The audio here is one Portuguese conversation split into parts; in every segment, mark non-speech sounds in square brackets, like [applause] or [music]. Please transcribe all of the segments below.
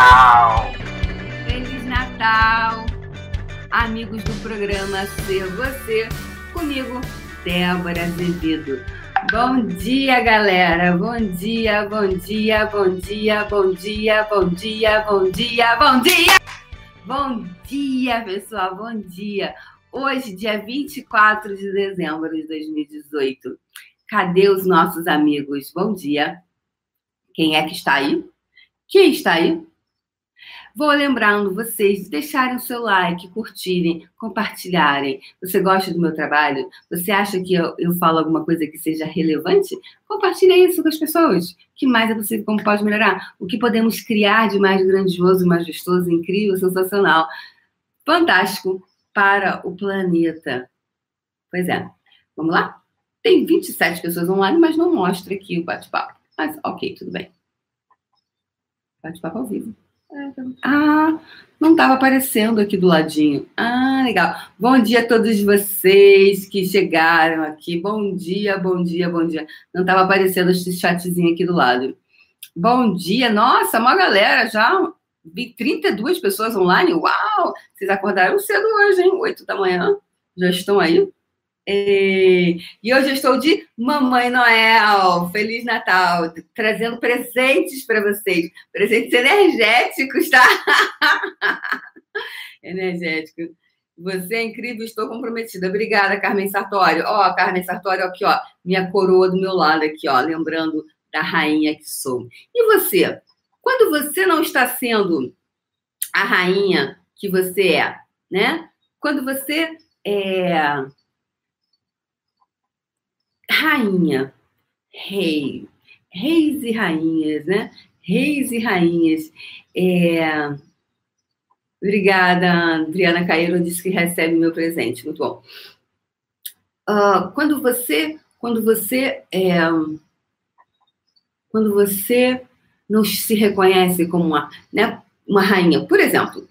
Natal! Feliz Natal! Amigos do programa Ser Você, comigo, Débora Azevedo. Bom dia, galera! Bom dia, bom dia, bom dia, bom dia, bom dia, bom dia, bom dia! Bom dia, pessoal, bom dia! Hoje, dia 24 de dezembro de 2018. Cadê os nossos amigos? Bom dia! Quem é que está aí? Quem está aí? Vou lembrando vocês de deixarem o seu like, curtirem, compartilharem. Você gosta do meu trabalho? Você acha que eu, eu falo alguma coisa que seja relevante? Compartilhe isso com as pessoas. O que mais é possível? Como pode melhorar? O que podemos criar de mais grandioso, majestoso, incrível, sensacional, fantástico para o planeta? Pois é. Vamos lá? Tem 27 pessoas online, mas não mostra aqui o bate-papo. Mas ok, tudo bem. Bate-papo ao vivo. Ah, não estava aparecendo aqui do ladinho. Ah, legal. Bom dia a todos vocês que chegaram aqui. Bom dia, bom dia, bom dia. Não estava aparecendo esse chatzinho aqui do lado. Bom dia. Nossa, uma galera já. Vi 32 pessoas online. Uau! Vocês acordaram cedo hoje, hein? 8 da manhã. Já estão aí? E hoje eu estou de Mamãe Noel. Feliz Natal! Trazendo presentes para vocês. Presentes energéticos, tá? [laughs] Energético. Você é incrível, estou comprometida. Obrigada, Carmen Sartório. Ó, Carmen Sartório, aqui, ó, minha coroa do meu lado aqui, ó, lembrando da rainha que sou. E você? Quando você não está sendo a rainha que você é, né? Quando você é rainha, rei, reis e rainhas, né? Reis e rainhas. É... Obrigada, Adriana Cairo disse que recebe meu presente, muito bom. Uh, quando você, quando você, é... quando você não se reconhece como uma, né, uma rainha, por exemplo,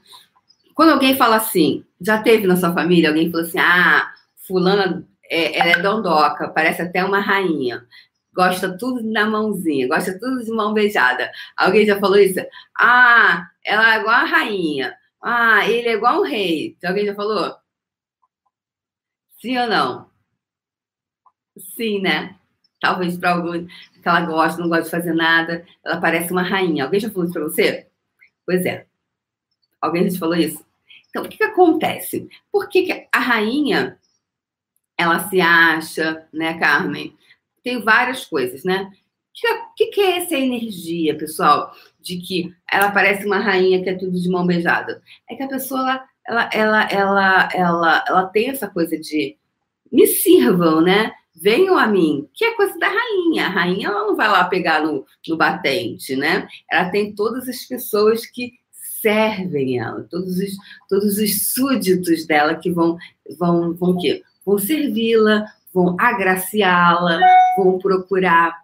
quando alguém fala assim, já teve na sua família alguém falou assim, ah, fulana é, ela é dondoca, parece até uma rainha. Gosta tudo na mãozinha, gosta tudo de mão beijada. Alguém já falou isso? Ah, ela é igual a rainha. Ah, ele é igual um rei. Alguém já falou? Sim ou não? Sim, né? Talvez para algum que ela gosta, não gosta de fazer nada, ela parece uma rainha. Alguém já falou isso para você? Pois é. Alguém já te falou isso? Então, o que, que acontece? Por que, que a rainha ela se acha, né, Carmen? Tem várias coisas, né? O que, que, é essa energia, pessoal? De que ela parece uma rainha que é tudo de mão beijada. É que a pessoa, ela, ela, ela, ela, ela tem essa coisa de me sirvam, né? Venham a mim, que é coisa da rainha. A rainha ela não vai lá pegar no, no batente, né? Ela tem todas as pessoas que servem ela, todos os, todos os súditos dela que vão, vão, vão quê? Vão servi-la, vão agraciá-la, vão procurar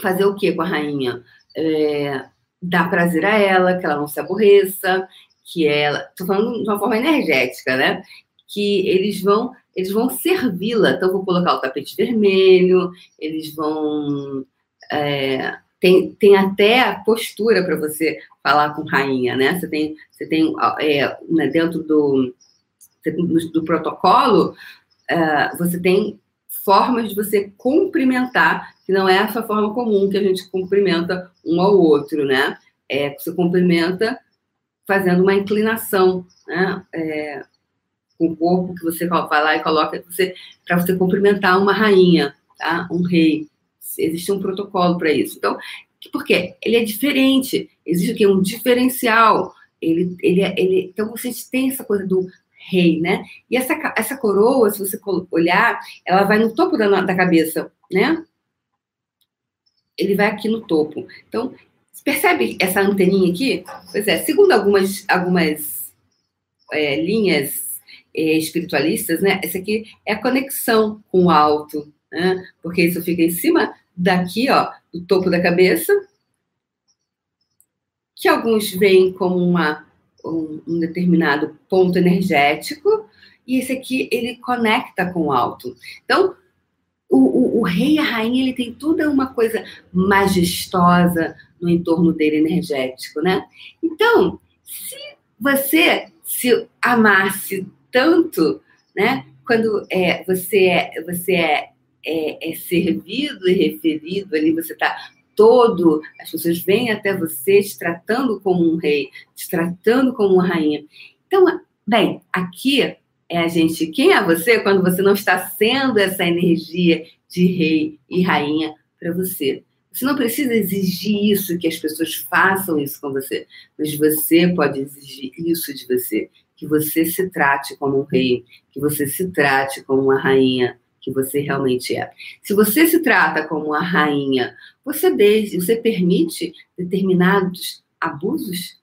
fazer o que com a rainha? É, dar prazer a ela, que ela não se aborreça, que ela. Estou falando de uma forma energética, né? Que eles vão, eles vão servi-la. Então, vou colocar o tapete vermelho, eles vão. É, tem, tem até a postura para você falar com rainha, né? Você tem, você tem é, né, dentro do, do protocolo, uh, você tem formas de você cumprimentar, que não é essa forma comum que a gente cumprimenta um ao outro, né? É, você cumprimenta fazendo uma inclinação, né? É, com o corpo que você vai lá e coloca você para você cumprimentar uma rainha, tá? Um rei. Existe um protocolo para isso. Então, por quê? Ele é diferente. Existe o quê? Um diferencial. Ele, ele, é, ele, então, vocês têm essa coisa do rei, né? E essa, essa coroa, se você olhar, ela vai no topo da, da cabeça, né? Ele vai aqui no topo. Então, percebe essa anteninha aqui? Pois é, segundo algumas, algumas é, linhas é, espiritualistas, né? Essa aqui é a conexão com o alto, né? Porque isso fica em cima daqui, ó, do topo da cabeça, que alguns veem como uma um, um determinado ponto energético e esse aqui ele conecta com o alto. Então, o, o, o, rei e a rainha ele tem toda uma coisa majestosa, no entorno dele energético, né? Então, se você se amasse tanto, né? Quando é, você é, você é, é, é servido e referido ali, você está todo, as pessoas vêm até você te tratando como um rei, te tratando como uma rainha. Então, bem, aqui é a gente, quem é você quando você não está sendo essa energia de rei e rainha para você? Você não precisa exigir isso, que as pessoas façam isso com você, mas você pode exigir isso de você, que você se trate como um rei, que você se trate como uma rainha, que você realmente é. Se você se trata como uma rainha, você você permite determinados abusos?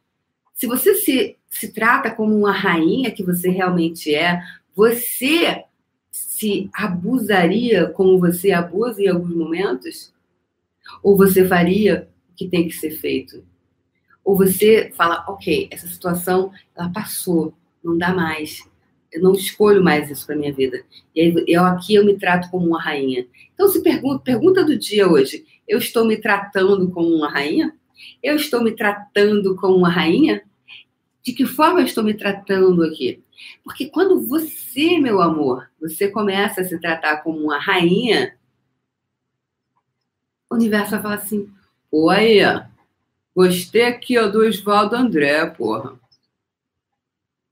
Se você se, se trata como uma rainha que você realmente é, você se abusaria como você abusa em alguns momentos? Ou você faria o que tem que ser feito? Ou você fala, ok, essa situação ela passou, não dá mais. Eu não escolho mais isso para minha vida. E aí, eu aqui eu me trato como uma rainha. Então se pergunta, pergunta do dia hoje, eu estou me tratando como uma rainha? Eu estou me tratando como uma rainha? De que forma eu estou me tratando aqui? Porque quando você, meu amor, você começa a se tratar como uma rainha, o universo vai falar assim: pô, aí, gostei aqui ó, do Oswaldo André, porra.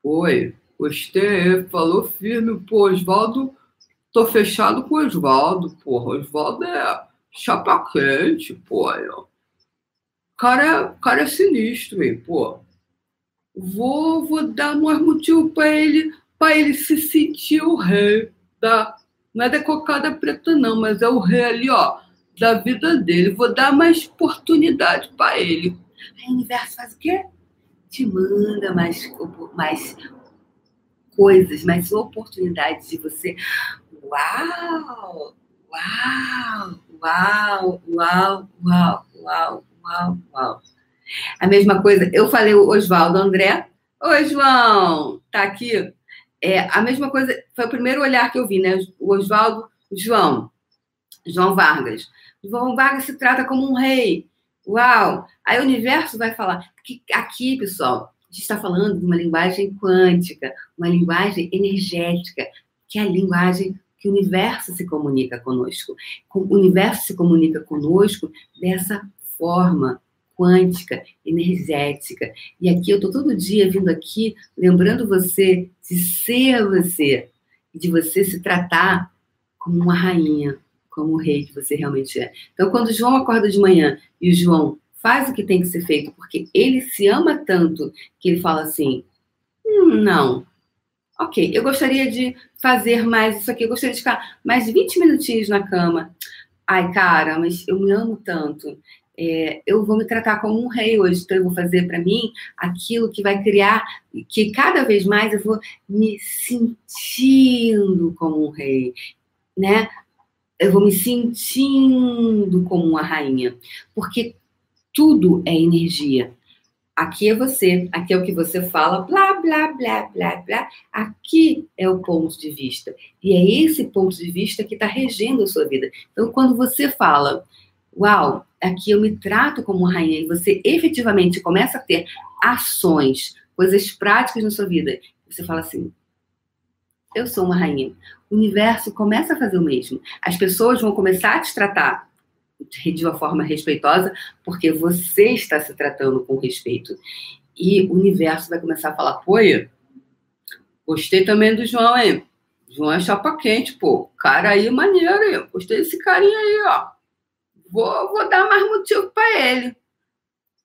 Oi, gostei, falou firme, pô, Oswaldo, tô fechado com o Oswaldo, porra. Oswaldo é chapa quente, pô. Ó. Cara, cara é sinistro, hein, pô. Vou, vou dar mais motivo para ele, para ele se sentir o rei da. Não é da cocada preta, não, mas é o rei ali, ó da vida dele. Vou dar mais oportunidade para ele. Aí o universo faz o quê? Te manda mais, mais coisas, mais oportunidades de você. Uau! Uau! Uau! Uau! Uau! Uau! Uau! Uau! A mesma coisa, eu falei o Oswaldo André. Oi, João! Tá aqui? É, a mesma coisa, foi o primeiro olhar que eu vi, né? O Oswaldo, João. João Vargas. João Vargas se trata como um rei. Uau! Aí o universo vai falar. que aqui, pessoal, gente está falando de uma linguagem quântica, uma linguagem energética, que é a linguagem que o universo se comunica conosco. O universo se comunica conosco dessa forma quântica, energética. E aqui eu estou todo dia vindo aqui, lembrando você de ser você, de você se tratar como uma rainha, como o rei que você realmente é. Então, quando o João acorda de manhã e o João faz o que tem que ser feito, porque ele se ama tanto que ele fala assim: hum, não, ok, eu gostaria de fazer mais isso aqui, eu gostaria de ficar mais 20 minutinhos na cama. Ai, cara, mas eu me amo tanto. É, eu vou me tratar como um rei hoje, então eu vou fazer para mim aquilo que vai criar, que cada vez mais eu vou me sentindo como um rei, né? eu vou me sentindo como uma rainha, porque tudo é energia. Aqui é você, aqui é o que você fala, blá, blá, blá, blá, blá. Aqui é o ponto de vista. E é esse ponto de vista que está regendo a sua vida. Então, quando você fala, uau, aqui eu me trato como rainha, e você efetivamente começa a ter ações, coisas práticas na sua vida, você fala assim, eu sou uma rainha. O universo começa a fazer o mesmo. As pessoas vão começar a te tratar de uma forma respeitosa, porque você está se tratando com respeito. E o universo vai começar a falar: pô, gostei também do João, hein? João é chapa quente, pô. Cara aí maneiro, hein? Gostei desse carinha aí, ó. Vou, vou dar mais motivo para ele.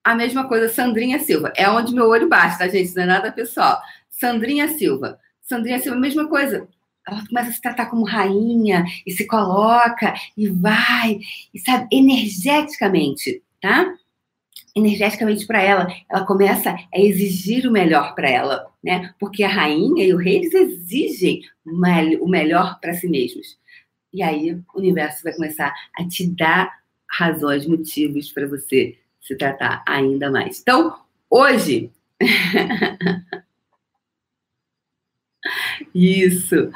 A mesma coisa, Sandrinha Silva. É onde meu olho bate, tá, gente? Não é nada pessoal. Sandrinha Silva. Sandrinha Silva, mesma coisa. Ela começa a se tratar como rainha e se coloca e vai, e sabe, energeticamente, tá? Energeticamente para ela, ela começa a exigir o melhor para ela, né? Porque a rainha e o rei eles exigem o melhor para si mesmos. E aí o universo vai começar a te dar razões, motivos para você se tratar ainda mais. Então, hoje [laughs] Isso,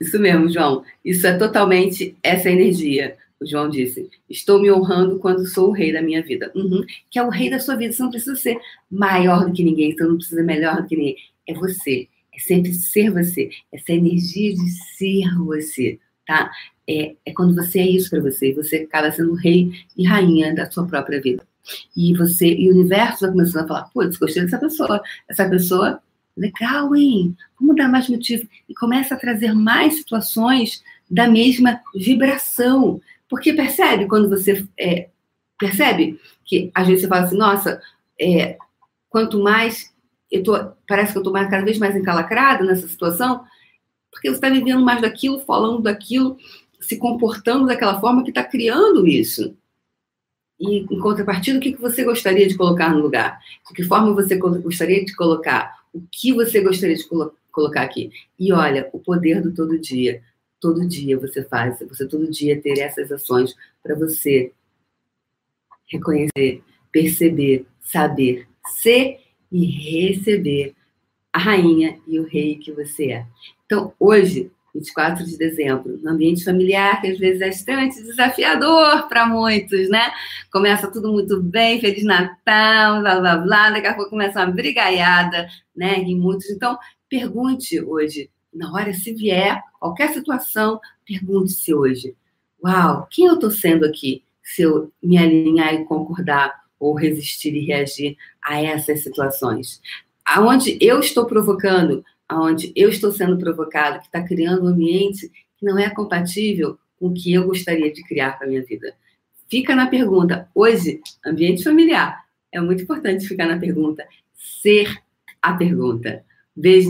isso mesmo, João. Isso é totalmente essa energia. o João disse: Estou me honrando quando sou o rei da minha vida. Uhum. Que é o rei da sua vida. Você não precisa ser maior do que ninguém, você não precisa ser melhor do que ninguém. É você. É sempre ser você. Essa energia de ser você, tá? É, é quando você é isso para você. Você acaba sendo rei e rainha da sua própria vida. E você, e o universo vai começando a falar: putz, gostei dessa pessoa. Essa pessoa, legal, hein? Vamos dar mais motivo. E começa a trazer mais situações da mesma vibração. Porque percebe quando você é, percebe que às vezes você fala assim, nossa, é, quanto mais eu tô, parece que eu estou cada vez mais encalacrada nessa situação, porque você está vivendo mais daquilo, falando daquilo, se comportando daquela forma que está criando isso. E em contrapartida, o que você gostaria de colocar no lugar? De que forma você gostaria de colocar? O que você gostaria de colo colocar aqui? E olha, o poder do todo dia todo dia você faz, você todo dia ter essas ações para você reconhecer, perceber, saber, ser e receber a rainha e o rei que você é. Então, hoje, 24 de dezembro, no ambiente familiar, que às vezes é extremamente desafiador para muitos, né? Começa tudo muito bem, Feliz Natal, blá blá blá, daqui a pouco começa uma brigaiada, né? E muitos. Então, pergunte hoje na hora, se vier qualquer situação, pergunte-se hoje: Uau, quem eu estou sendo aqui? Se eu me alinhar e concordar ou resistir e reagir a essas situações. Aonde eu estou provocando, aonde eu estou sendo provocado, que está criando um ambiente que não é compatível com o que eu gostaria de criar para minha vida. Fica na pergunta. Hoje, ambiente familiar. É muito importante ficar na pergunta. Ser a pergunta. Beijo.